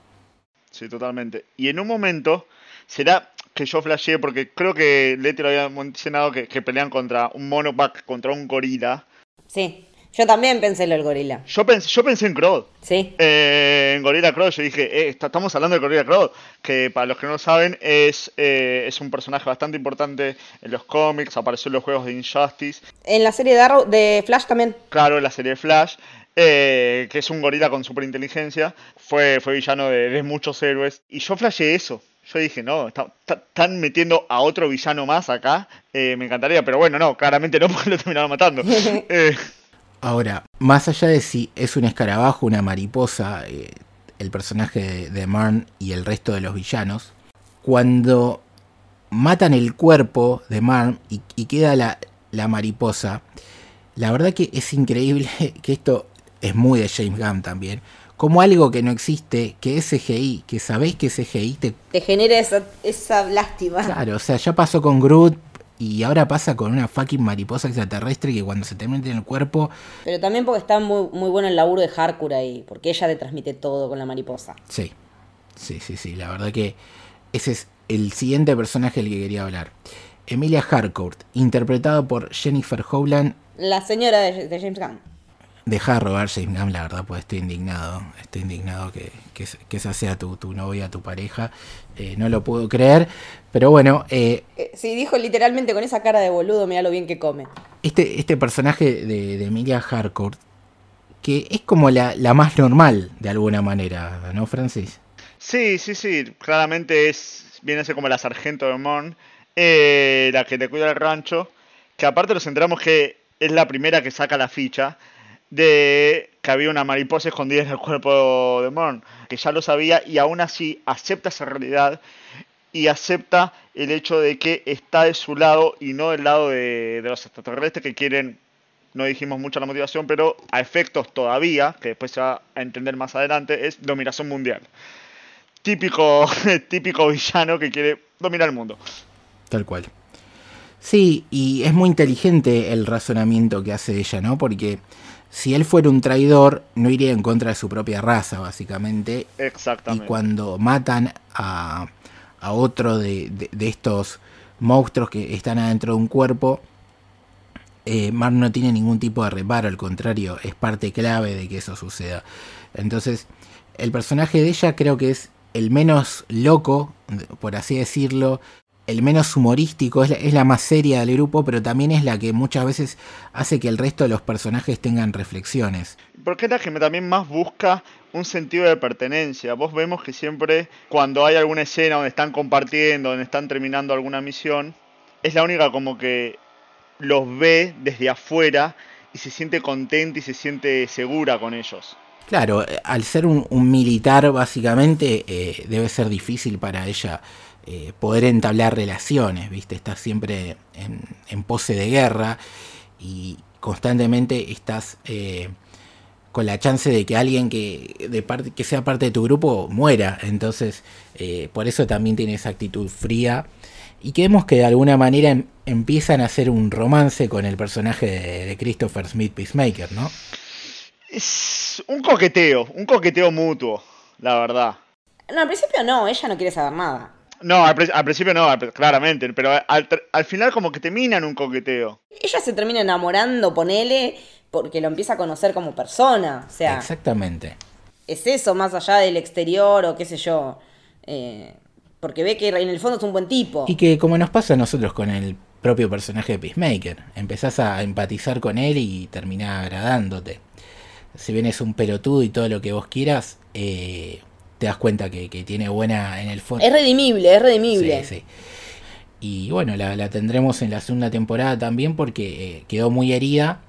Sí, totalmente. Y en un momento será que yo flasheé, porque creo que Leti lo había mencionado que, pelean contra un monopack, contra un gorila. Sí, yo también pensé en lo del gorila. Yo pensé, yo pensé en Crow. Sí. Eh, en Gorilla Crow, yo dije, eh, estamos hablando de Gorilla Crow, que para los que no lo saben es, eh, es un personaje bastante importante en los cómics, apareció en los juegos de Injustice. En la serie de, Arrow, de Flash también. Claro, en la serie de Flash. que es un gorila con superinteligencia, fue, fue villano de, de muchos héroes. Y yo flasheé eso. Yo dije, no, están metiendo a otro villano más acá. Eh, me encantaría, pero bueno, no, claramente no, porque lo terminaron matando. Eh, Ahora, más allá de si es un escarabajo, una mariposa, eh, el personaje de, Marn y el resto de los villanos, cuando matan el cuerpo de Marn y, y queda la, la mariposa, la verdad que es increíble que esto es muy de James Gunn también como algo que no existe, que es CGI, que sabéis que es CGI, te... te genera esa, esa lástima. Claro, o sea, ya pasó con Groot y ahora pasa con una fucking mariposa extraterrestre que cuando se te mete en el cuerpo... Pero también porque está muy, muy bueno el laburo de Harcourt ahí, porque ella te transmite todo con la mariposa. Sí, sí, sí, sí, la verdad que ese es el siguiente personaje del que quería hablar. Emilia Harcourt, interpretado por Jennifer Howland. La señora de James Gunn. Deja de robar James Gunn, la verdad, pues estoy indignado. Estoy indignado que, que, esa sea tu, tu, novia, tu pareja. Eh, no lo puedo creer. Pero bueno. Eh, eh, sí, dijo literalmente con esa cara de boludo, mira lo bien que come. Este, este personaje de, de Emilia Harcourt, que es como la, la más normal, de alguna manera, ¿no, Francis? Sí, sí, sí. Claramente es viene a ser como la sargento de Mon, eh, la que le cuida el rancho, que aparte nos enteramos que es la primera que saca la ficha de que había una mariposa escondida en el cuerpo de Mon, que ya lo sabía y aún así acepta esa realidad y acepta el hecho de que está de su lado y no del lado de, de los extraterrestres que quieren, no dijimos mucho la motivación, pero a efectos todavía, que después se va a entender más adelante, es dominación mundial. Típico, típico villano que quiere dominar el mundo. Tal cual. Sí, y es muy inteligente el razonamiento que hace ella, ¿no? Porque si él fuera un traidor, no iría en contra de su propia raza, básicamente. Exactamente. Y cuando matan a, a otro de, de- de estos monstruos que están adentro de un cuerpo, eh, Mar no tiene ningún tipo de reparo, al contrario, es parte clave de que eso suceda. Entonces, el personaje de ella creo que es el menos loco, por así decirlo, el menos humorístico, es la, es la más seria del grupo, pero también es la que muchas veces hace que el resto de los personajes tengan reflexiones. Porque es la que también más busca un sentido de pertenencia. Vos vemos que siempre cuando hay alguna escena donde están compartiendo, donde están terminando alguna misión, es la única como que los ve desde afuera y se siente contenta y se siente segura con ellos. Claro, eh, al ser un, un militar básicamente eh, debe ser difícil para ella eh, poder entablar relaciones, ¿viste? Estás siempre en, en pose de guerra y constantemente estás eh, con la chance de que alguien que, de parte, que sea parte de tu grupo muera. Entonces, eh, por eso también tiene esa actitud fría. Y que vemos que de alguna manera em- empiezan a hacer un romance con el personaje de, de Christopher Smith Peacemaker, ¿no? Es un coqueteo, un coqueteo mutuo, la verdad. No, al principio no, ella no quiere saber nada. No, al, pri- al principio no, al- claramente, pero al, final como que terminan un coqueteo. Ella se termina enamorando, ponele, porque lo empieza a conocer como persona. O sea, Exactamente. es eso más allá del exterior o qué sé yo. Eh, porque ve que en el fondo es un buen tipo. Y que como nos pasa a nosotros con el propio personaje de Peacemaker, empezás a empatizar con él y terminás agradándote. Si bien es un pelotudo y todo lo que vos quieras, eh, te das cuenta que, que tiene buena en el fondo. Es redimible, es redimible. Sí, sí. Y bueno, la, la tendremos en la segunda temporada también porque eh, quedó muy herida.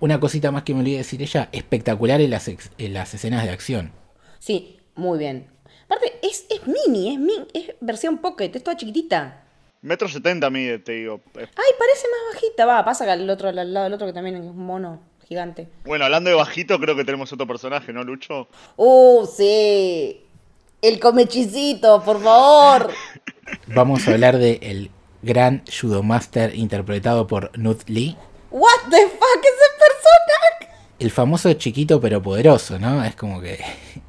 Una cosita más que me olvidé decir ella, espectacular en las, ex- en las escenas de acción. Sí, muy bien. Aparte, es, es mini, es, min- es versión pocket, es toda chiquitita. Metro setenta mide, te digo. Ay, parece más bajita. Va, pasa que al otro, al lado del otro que también es un mono gigante. Bueno, hablando de bajito, creo que tenemos otro personaje, ¿no, Lucho? Uh, sí. El comechisito, por favor. Vamos a hablar de el gran Judo Master interpretado por Nut Lee. What the fuck ese personaje. El famoso chiquito pero poderoso, ¿no? Es como que...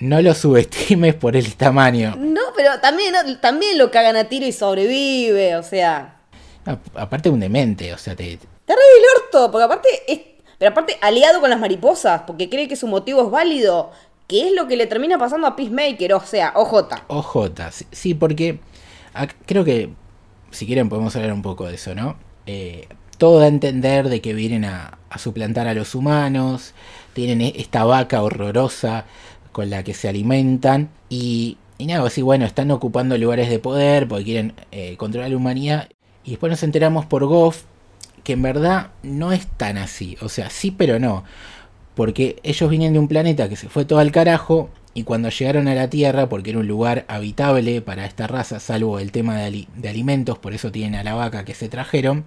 No lo subestimes por el tamaño. No, pero también, también lo cagan a tiro y sobrevive, o sea. No, aparte un demente, o sea, te, Está re del orto, porque aparte es. Pero aparte, aliado con las mariposas, porque cree que su motivo es válido, que es lo que le termina pasando a Peacemaker, o sea, OJ. OJ, sí, porque creo que si quieren podemos hablar un poco de eso, ¿no? Eh, todo da a entender de que vienen a, a suplantar a los humanos, tienen e- esta vaca horrorosa con la que se alimentan y, y nada, así bueno, están ocupando lugares de poder porque quieren eh, controlar la humanidad y después nos enteramos por Goff que en verdad no es tan así, o sea, sí pero no, porque ellos vienen de un planeta que se fue todo al carajo y cuando llegaron a la Tierra, porque era un lugar habitable para esta raza, salvo el tema de, ali- de alimentos, por eso tienen a la vaca que se trajeron,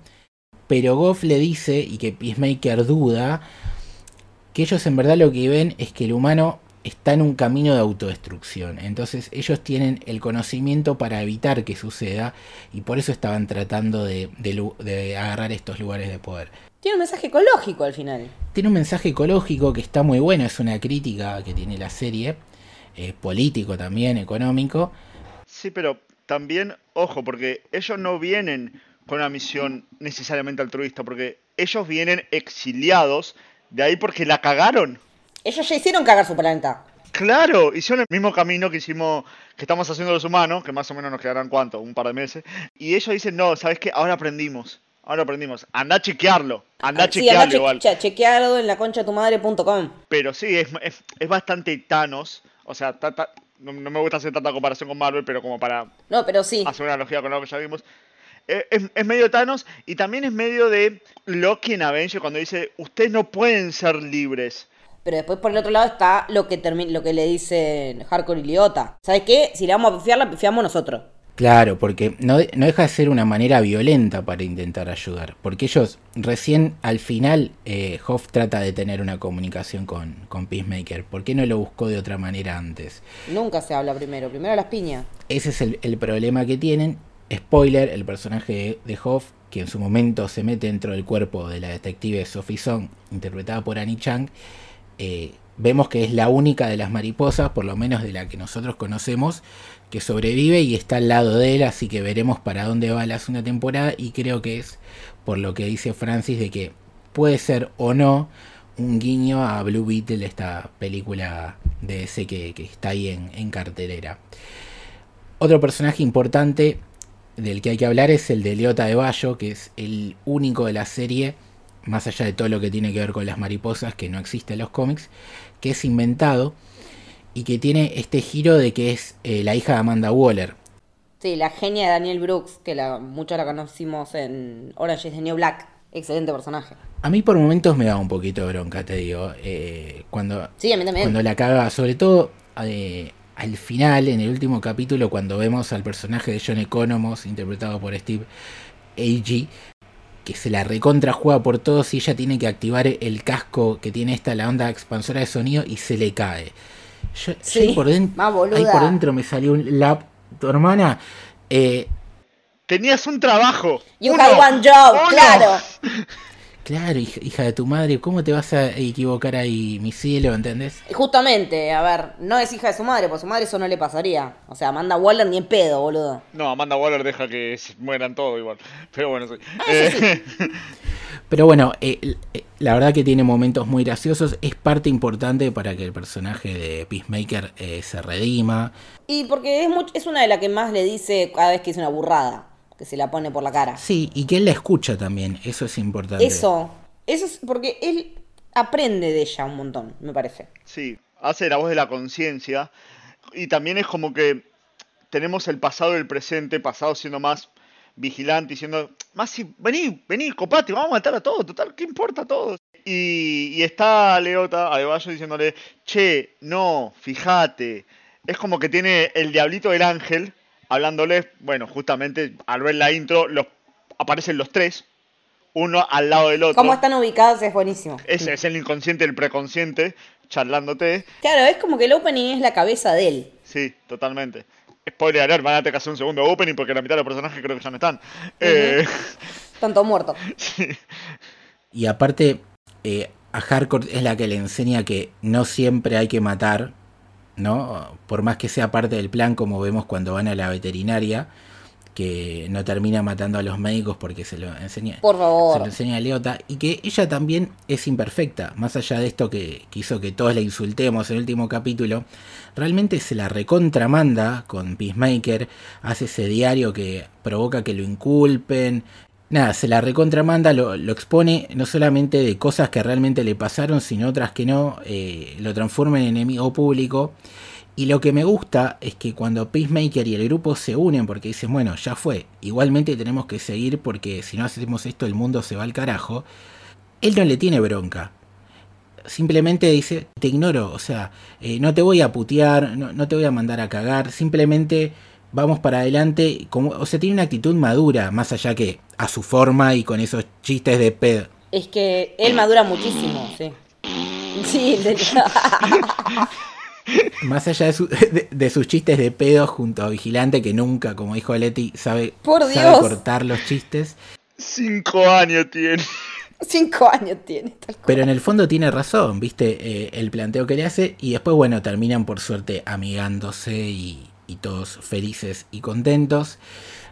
pero Goff le dice, y que Peacemaker duda, que ellos en verdad lo que ven es que el humano está en un camino de autodestrucción. Entonces ellos tienen el conocimiento para evitar que suceda y por eso estaban tratando de agarrar estos lugares de poder. Tiene un mensaje ecológico al final. Tiene un mensaje ecológico que está muy bueno, es una crítica que tiene la serie, eh, político también, económico. Sí, pero también, ojo, porque ellos no vienen con una misión necesariamente altruista, porque ellos vienen exiliados de ahí porque la cagaron. Ellos ya hicieron cagar su planeta. Claro, hicieron el mismo camino que hicimos, que estamos haciendo los humanos, que más o menos nos quedarán cuánto, un par de meses. Y ellos dicen, no, ¿sabes qué? Ahora aprendimos. Ahora aprendimos. Anda a chequearlo. Anda a chequearlo igual. che- chequeado en la concha tu madre.com. Pero sí, es, es, es bastante Thanos. O sea, ta- ta- no, no me gusta hacer tanta comparación con Marvel, pero como para No, pero sí. hacer una analogía con lo que ya vimos. Eh, Es, es medio Thanos y también es medio de Loki en Avengers cuando dice, ustedes no pueden ser libres. Pero después por el otro lado está lo que lo que le dicen Hardcore y Liota. ¿Sabes qué? Si le vamos a pifiar, la pifiamos nosotros. Claro, porque no, no deja de ser una manera violenta para intentar ayudar. Porque ellos recién al final, eh, Hoff trata de tener una comunicación con, con Peacemaker. ¿Por qué no lo buscó de otra manera antes? Nunca se habla primero, primero las piñas. Ese es el, el problema que tienen. Spoiler, el personaje de, de Hoff, que en su momento se mete dentro del cuerpo de la detective Sophie Song, interpretada por Annie Chang, eh, vemos que es la única de las mariposas, por lo menos de la que nosotros conocemos, que sobrevive y está al lado de él, así que veremos para dónde va la segunda temporada y creo que es por lo que dice Francis de que puede ser o no un guiño a Blue Beetle, esta película de ese que, que está ahí en, en cartelera. Otro personaje importante del que hay que hablar es el de Leota de Bayo, que es el único de la serie, más allá de todo lo que tiene que ver con las mariposas, que no existe en los cómics, que es inventado y que tiene este giro de que es eh, la hija de Amanda Waller. Sí, la genia de Daniel Brooks, que la, muchos la conocimos en Orange is the New Black. Excelente personaje. A mí por momentos me da un poquito de bronca, te digo, eh, cuando, Sí, a mí también. cuando la caga, sobre todo eh, al final, en el último capítulo, cuando vemos al personaje de John Economos, interpretado por Steve Agee, que se la recontra juega por todos y ella tiene que activar el casco que tiene esta, la onda expansora de sonido, y se le cae. Yo, yo Sí, ahí, por dentro, ahí por dentro me salió un lap. Tu hermana, eh, Tenías un trabajo. You Uno. have one job, Uno. claro. claro, hija, hija de tu madre, ¿cómo te vas a equivocar ahí, mi cielo? ¿Entendés? Justamente, a ver, no es hija de su madre, a su madre eso no le pasaría. O sea, Amanda Waller ni en pedo, boludo. No, Amanda Waller deja que mueran todos igual. Pero bueno, sí. Ah, Eh, Pero bueno, eh, eh, la verdad que tiene momentos muy graciosos. Es parte importante para que el personaje de Peacemaker eh, se redima. Y porque es, much- es una de las que más le dice cada vez que dice una burrada, que se la pone por la cara. Sí, y que él la escucha también. Eso es importante. Eso, eso es porque él aprende de ella un montón, me parece. Sí, hace la voz de la conciencia. Y también es como que tenemos el pasado y el presente, pasado siendo más vigilante y siendo más si, vení, vení, copate, vamos a matar a todos, total, ¿qué importa a todos? Y, y está Leota, Adebayo, diciéndole, che, no, fíjate. Es como que tiene el diablito del ángel hablándole, bueno, justamente al ver la intro, los, aparecen los tres, uno al lado del otro. Cómo están ubicados es buenísimo. Ese es el inconsciente, el preconsciente, charlándote. Claro, es como que el opening es la cabeza de él. Sí, totalmente. Spoiler alert, van a tener que hacer un segundo opening porque la mitad de los personajes creo que ya no están. Eh, Tanto muerto. sí. Y aparte, eh, a Hardcore es la que le enseña que no siempre hay que matar, ¿no? Por más que sea parte del plan, como vemos cuando van a la veterinaria, que no termina matando a los médicos porque se lo enseña. Por Se favor. lo enseña a Leota. Y que ella también es imperfecta. Más allá de esto que, que hizo que todos la insultemos en el último capítulo. Realmente se la recontramanda con Peacemaker. Hace ese diario que provoca que lo inculpen. Nada, se la recontramanda, lo, expone no solamente de cosas que realmente le pasaron, sino otras que no. eh, lo transforma en enemigo público. Y lo que me gusta es que cuando Peacemaker y el grupo se unen porque dicen, bueno, ya fue, igualmente tenemos que seguir porque si no hacemos esto el mundo se va al carajo, él no le tiene bronca. Simplemente dice, te ignoro, o sea, eh, no te voy a putear, no te voy a mandar a cagar, simplemente vamos para adelante, como, o sea, tiene una actitud madura, más allá que a su forma y con esos chistes de pedo. Es que él madura muchísimo, sí. Sí, de- Más allá de, su- de- de sus chistes de pedo junto a Vigilante, que nunca, como dijo Leti, sabe, Por sabe Dios. cortar los chistes. Cinco años tiene. cinco años tiene. tal cual. Pero en el fondo tiene razón, viste, Eh, el planteo que le hace. Y después, bueno, terminan por suerte amigándose y, y todos felices y contentos.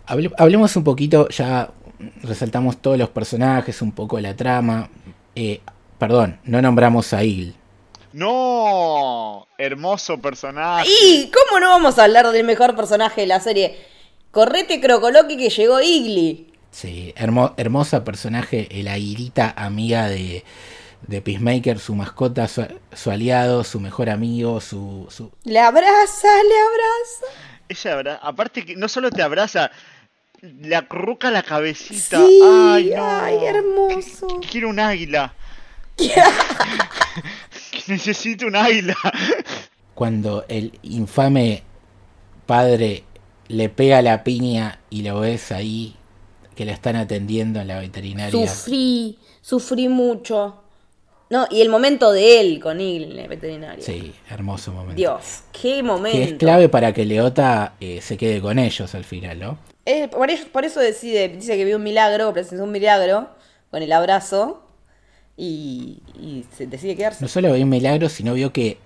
Hable- hablemos un poquito, ya resaltamos todos los personajes, un poco la trama. Eh, perdón, no nombramos a Eagle. No, hermoso personaje. ¿Y cómo no vamos a hablar del mejor personaje de la serie? Correte Crocoloqui que llegó Igli. Sí, hermo- hermosa personaje, la irita amiga de, de Peacemaker, su mascota, su, su aliado, su mejor amigo, su, su... Le abraza, le abraza. Ella abra- aparte que no solo te abraza, le acurruca la cabecita. Sí, ay, no. ay, hermoso. Qu- Quiero un águila. Necesito un águila. Cuando el infame padre le pega la piña y lo ves ahí, que la están atendiendo en la veterinaria. Sufrí, sufrí mucho. No, y el momento de él con la veterinaria. Sí, hermoso momento. Dios, qué momento. Que es clave para que Leota eh, se quede con ellos al final, ¿no? Eh, por, eso, por eso decide, dice que vio un milagro, presenció un milagro con el abrazo y, y se decide quedarse. No solo vio un milagro, sino vio que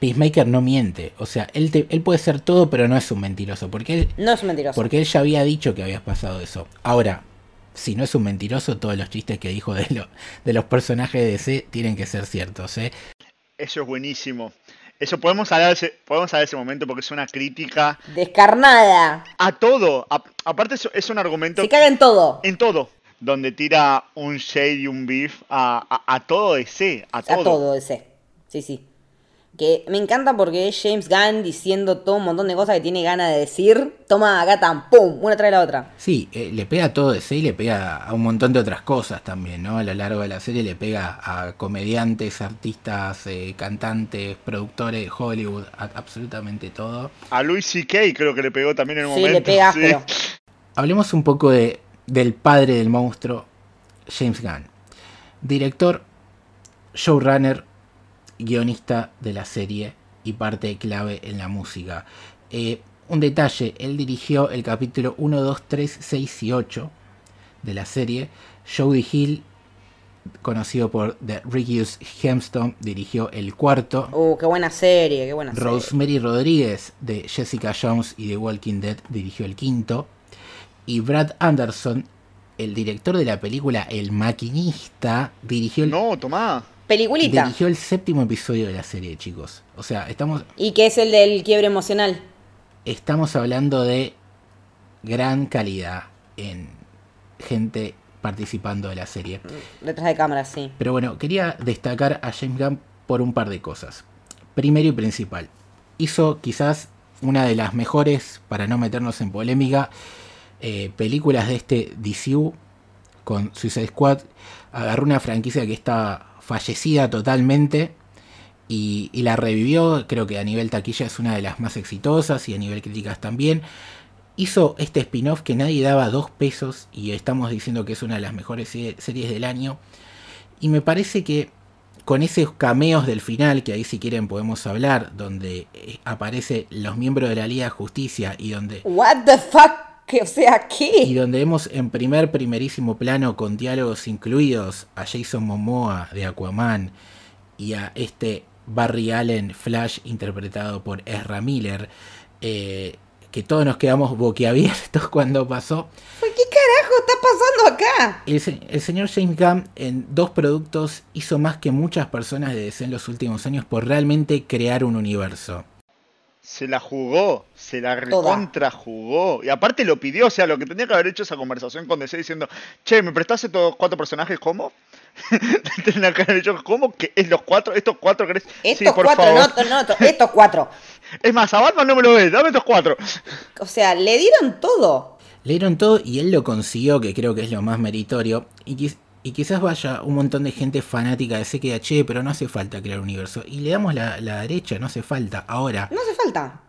Peacemaker no miente. O sea, él, te- él puede ser todo, pero no es un mentiroso. Porque él, No es un mentiroso. porque él ya había dicho que habías pasado eso. Ahora, si no es un mentiroso, todos los chistes que dijo de, lo- de los personajes de DC tienen que ser ciertos, ¿eh? Eso es buenísimo. Eso podemos hablar de ese, podemos hablar de ese momento porque es una crítica Descarnada. a todo. A- aparte es, es un argumento Se caga en todo. en todo. Donde tira un shade y un beef a, a, a todo DC. A todo. A todo ese. Sí, sí. Que me encanta porque es James Gunn diciendo todo un montón de cosas que tiene ganas de decir. Toma acá tan pum, una tras la otra. Sí, eh, le pega a todo DC y le pega a un montón de otras cosas también, ¿no? A lo largo de la serie le pega a comediantes, artistas, eh, cantantes, productores de Hollywood, a- absolutamente todo. A Louis C.K. creo que le pegó también en un Sí, momento. le pega sí. Hablemos un poco de, del padre del monstruo, James Gunn. Director, showrunner, guionista de la serie y parte clave en la música. Eh, un detalle, él dirigió el capítulo 1, 2, 3, 6 y 8 de la serie. Jody Hill, conocido por The Rickius Hempstone, dirigió el cuarto. Uh, qué buena serie, qué buena serie. Rosemary Rodríguez de Jessica Jones y The Walking Dead dirigió el quinto. Y Brad Anderson, el director de la película El Maquinista, dirigió el, No, tomá. Peliculita. dirigió el séptimo episodio de la serie, chicos. O sea, estamos, Y que es el del quiebre emocional. estamos hablando de gran calidad en gente participando de la serie. Detrás de cámara, sí. Pero bueno, quería destacar a James Gunn por un par de cosas. Primero y principal, hizo quizás una de las mejores, para no meternos en polémica, eh, películas de este DCU con Suicide Squad. Agarró una franquicia que estaba fallecida totalmente y, la revivió. Creo que a nivel taquilla es una de las más exitosas y a nivel críticas también. Hizo este spin-off que nadie daba dos pesos y estamos diciendo que es una de las mejores se- series del año. Y me parece que con esos cameos del final, que ahí si quieren podemos hablar, donde eh, aparece los miembros de la Liga de Justicia y donde, What the fuck? Que, o sea, y ¿qué? donde vemos en primer primerísimo plano con diálogos incluidos a Jason Momoa de Aquaman y a este Barry Allen Flash interpretado por Ezra Miller, eh, que todos nos quedamos boquiabiertos cuando pasó. ¿Qué carajo está pasando acá? El, el señor James Gunn en dos productos hizo más que muchas personas de DC en los últimos años por realmente crear un universo. Se la jugó, se la Toda. recontra jugó. Y aparte lo pidió, o sea, lo que tenía que haber hecho esa conversación con DC diciendo, che, ¿me prestaste estos cuatro personajes? ¿Cómo? Tenía que haber dicho, ¿cómo? ¿Que es los cuatro? ¿Estos cuatro querés? Estos sí, por cuatro, favor. no, no, to- estos cuatro. Es más, a Batman no me lo ves, dame estos cuatro. O sea, le dieron todo. Le dieron todo y él lo consiguió, que creo que es lo más meritorio. Y, y quizás vaya un montón de gente fanática de diga, che, pero no hace falta crear un universo. Y le damos la, la derecha, no hace falta. Ahora, No hace falta.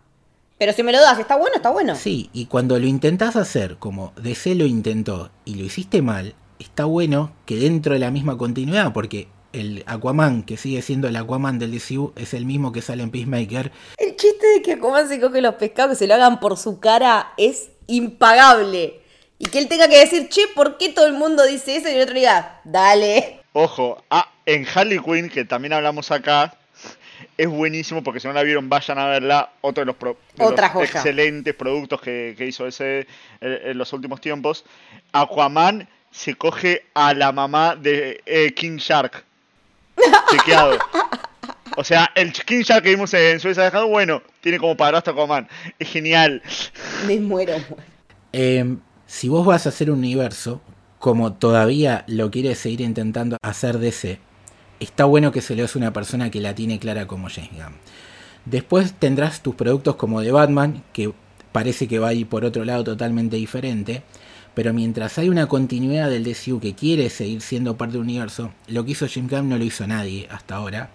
Pero si me lo das, está bueno, está bueno. Sí, y cuando lo intentás hacer como DC lo intentó y lo hiciste mal, está bueno que dentro de la misma continuidad, porque el Aquaman, que sigue siendo el Aquaman del DCU, es el mismo que sale en Peacemaker. El chiste de que Aquaman se coge los pescados que se lo hagan por su cara es impagable. Y que él tenga que decir, che, ¿por qué todo el mundo dice eso? Y el otro diga, dale. Ojo, ah, en Harley Quinn, que también hablamos acá, es buenísimo porque si no la vieron, vayan a verla. Otro de los, pro- de Otra los excelentes productos que, que hizo ese eh, en los últimos tiempos. Aquaman se coge a la mamá de eh, King Shark. Chequeado. O sea, el King Shark que vimos en Suiza dejado, bueno, tiene como padrastro Aquaman. Es genial. Me muero, muero. Eh, si vos vas a hacer un universo, como todavía lo quiere seguir intentando hacer DC, está bueno que se lo hace una persona que la tiene clara como James Gunn. Después tendrás tus productos como de Batman, que parece que va a ir por otro lado totalmente diferente. Pero mientras hay una continuidad del DCU que quiere seguir siendo parte del universo, lo que hizo Jim Gunn no lo hizo nadie hasta ahora.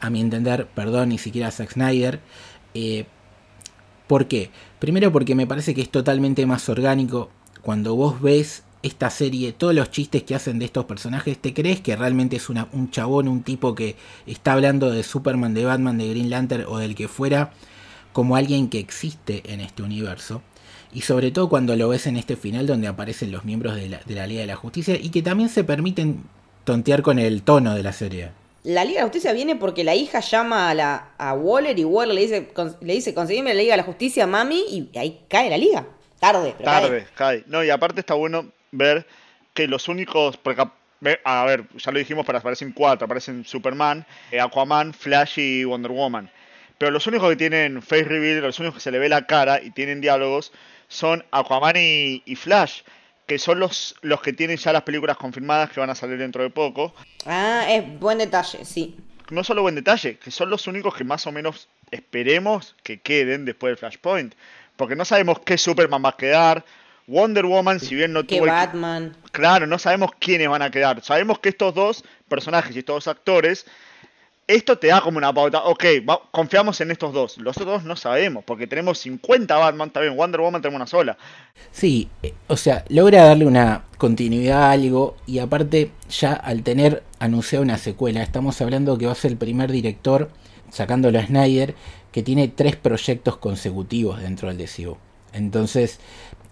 A mi entender, perdón, ni siquiera Zack Snyder. Eh, ¿Por qué? Primero porque me parece que es totalmente más orgánico. Cuando vos ves esta serie, todos los chistes que hacen de estos personajes, ¿te crees que realmente es una, un chabón, un tipo que está hablando de Superman, de Batman, de Green Lantern o del que fuera, como alguien que existe en este universo? Y sobre todo cuando lo ves en este final donde aparecen los miembros de la, Liga de la Justicia y que también se permiten tontear con el tono de la serie. La Liga de la Justicia viene porque la hija llama a, la, a Waller y Waller le dice, con- le dice, conseguime la Liga de la Justicia, mami, y ahí cae la Liga. Tarde, pero cae. Tarde, cae. No, y aparte está bueno ver que los únicos. A ver, ya lo dijimos, pero aparecen cuatro: aparecen Superman, eh, Aquaman, Flash y Wonder Woman. Pero los únicos que tienen face reveal, los únicos que se le ve la cara y tienen diálogos, son Aquaman y, y Flash, que son los, los que tienen ya las películas confirmadas que van a salir dentro de poco. Ah, es buen detalle, sí. No solo buen detalle, que son los únicos que más o menos esperemos que queden después del Flashpoint. Porque no sabemos qué Superman va a quedar. Wonder Woman, si bien no Que tuvo... el- Batman. Claro, no sabemos quiénes van a quedar. Sabemos que estos dos personajes y estos dos actores, esto te da como una pauta. Ok, va- confiamos en estos dos. Los otros dos no sabemos, porque tenemos 50 Batman, también Wonder Woman tenemos una sola. Sí, eh, o sea, logra darle una continuidad a algo y aparte ya al tener anunciado una secuela, estamos hablando que va a ser el primer director, sacándolo a Snyder, que tiene tres proyectos consecutivos dentro del DCU. Entonces,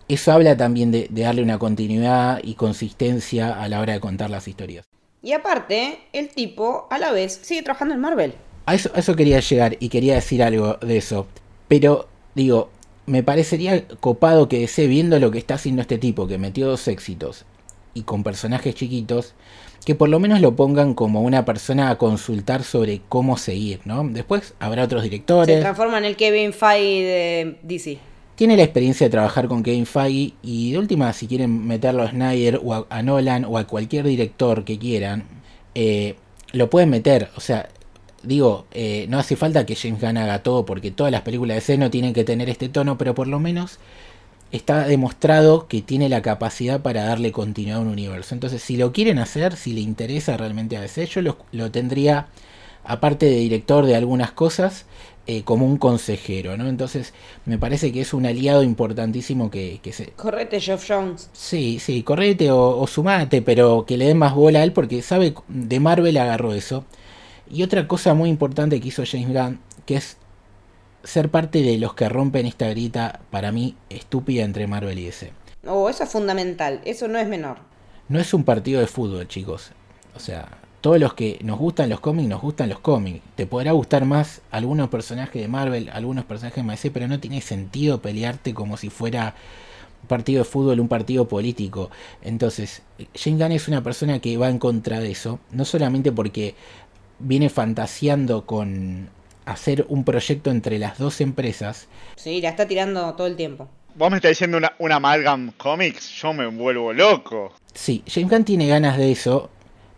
eso habla también de, de darle una continuidad y consistencia a la hora de contar las historias. Y aparte, el tipo, a la vez, sigue trabajando en Marvel. A eso, a eso quería llegar y quería decir algo de eso. Pero, digo, me parecería copado que DC, viendo lo que está haciendo este tipo, que metió dos éxitos y con personajes chiquitos, que por lo menos lo pongan como una persona a consultar sobre cómo seguir, ¿no? Después habrá otros Se directores. transforma en el Kevin Feige de DC. Tiene la experiencia de trabajar con Kevin Feige y de última, si quieren meterlo a Snyder o a, a Nolan o a cualquier director que quieran, eh, lo pueden meter. O sea, digo, eh, no hace falta que James Gunn haga todo porque todas las películas de C no tienen que tener este tono, pero por lo menos está demostrado que tiene la capacidad para darle continuidad a un universo. Entonces, si lo quieren hacer, si le interesa realmente a DC, yo lo, lo tendría, aparte de director de algunas cosas, eh, como un consejero, ¿no? Entonces, me parece que es un aliado importantísimo que, que se... Correte, Geoff Jones. Sí, sí, correte o, o sumate, pero que le den más bola a él porque sabe, de Marvel agarró eso. Y otra cosa muy importante que hizo James Gunn, que es ser parte de los que rompen esta grita, para mí, estúpida entre Marvel y DC. Oh, eso es fundamental. Eso no es menor. No es un partido de fútbol, chicos. O sea, todos los que nos gustan los cómics, nos gustan los cómics. Te podrá gustar más algunos personajes de Marvel, algunos personajes de DC, pero no tiene sentido pelearte como si fuera un partido de fútbol, un partido político. Entonces, James Gunn es una persona que va en contra de eso, no solamente porque viene fantaseando con hacer un proyecto entre las dos empresas, Sí, la está tirando todo el tiempo. Vos me estás diciendo una, una Amalgam Comics, yo me vuelvo loco. Sí, James Gunn tiene ganas de eso,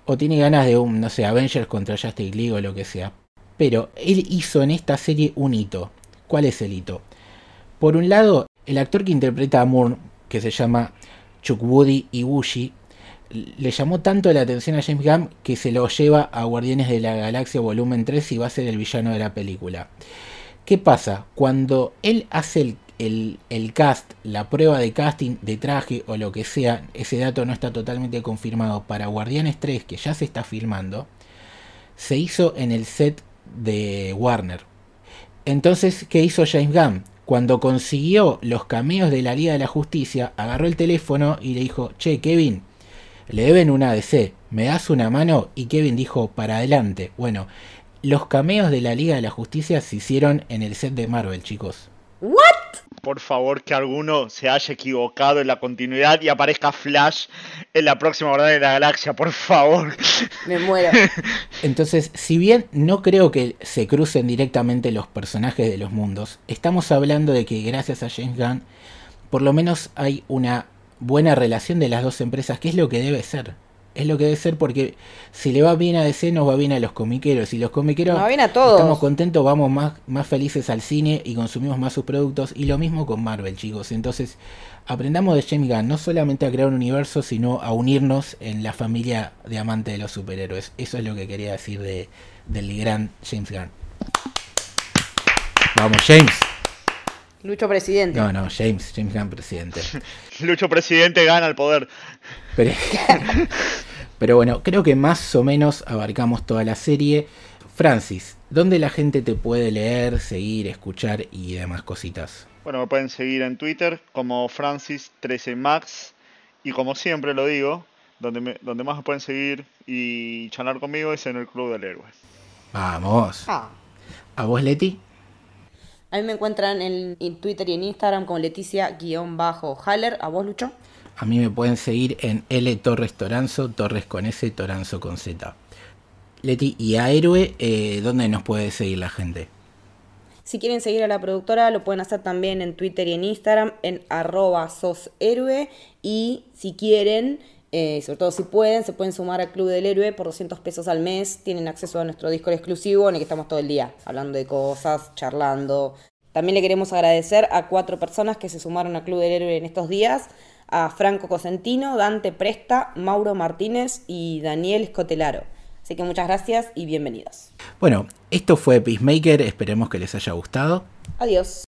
o tiene ganas de un, no sé, Avengers contra Justice League o lo que sea. Pero él hizo en esta serie un hito. ¿Cuál es el hito? Por un lado, el actor que interpreta a Moore, que se llama Chukwudi Ibushi, le llamó tanto la atención a James Gunn que se lo lleva a Guardianes de la Galaxia Volumen 3 y va a ser el villano de la película. ¿Qué pasa? Cuando él hace el, el- el cast, la prueba de casting de traje o lo que sea, ese dato no está totalmente confirmado para Guardianes 3, que ya se está filmando, se hizo en el set de Warner. Entonces, ¿qué hizo James Gunn? Cuando consiguió los cameos de la Liga de la Justicia, agarró el teléfono y le dijo, che, Kevin, le deben una ADC, ¿me das una mano? Y Kevin dijo, para adelante. Bueno, los cameos de la Liga de la Justicia se hicieron en el set de Marvel, chicos. Por favor, que alguno se haya equivocado en la continuidad y aparezca Flash en la próxima Guardián de la Galaxia, por favor. Me muero. Entonces, si bien no creo que se crucen directamente los personajes de los mundos, estamos hablando de que gracias a James Gunn, por lo menos hay una buena relación de las dos empresas, que es lo que debe ser. es lo que debe ser porque si le va bien a DC nos va bien a los comiqueros y los comiqueros Nos va bien a todos. estamos contentos, vamos más, más felices al cine y consumimos más sus productos y lo mismo con Marvel chicos, entonces aprendamos de James Gunn no solamente a crear un universo sino a unirnos en la familia de amantes de los superhéroes, eso es lo que quería decir de, del gran James Gunn. Vamos James. Lucho presidente. No, no, James, James Gunn presidente. Lucho presidente gana el poder. Pero, pero bueno, creo que más o menos abarcamos toda la serie. Francis, ¿dónde la gente te puede leer, seguir, escuchar y demás cositas? Bueno, me pueden seguir en Twitter como Francis13Max. Y como siempre lo digo, donde, me- donde más me pueden seguir y charlar conmigo es en el Club del Héroe. Vamos. Ah. ¿A vos, Leti? A mí me encuentran en, en Twitter y en Instagram como Leticia-Haller. ¿A vos, Lucho? A mí me pueden seguir en L Torres Toranzo, Torres con S, Toranzo con Z. Leti, ¿y a Héroe eh, dónde nos puede seguir la gente? Si quieren seguir a la productora, lo pueden hacer también en Twitter y en Instagram, en arroba soshéroe. Y si quieren, eh, sobre todo si pueden, se pueden sumar al Club del Héroe por 200 pesos al mes. Tienen acceso a nuestro Discord exclusivo en el que estamos todo el día, hablando de cosas, charlando. También le queremos agradecer a cuatro personas que se sumaron al Club del Héroe en estos días. A Franco Cosentino, Dante Presta, Mauro Martínez y Daniel Escotelaro. Así que muchas gracias y bienvenidos. Bueno, esto fue Peacemaker, esperemos que les haya gustado. Adiós.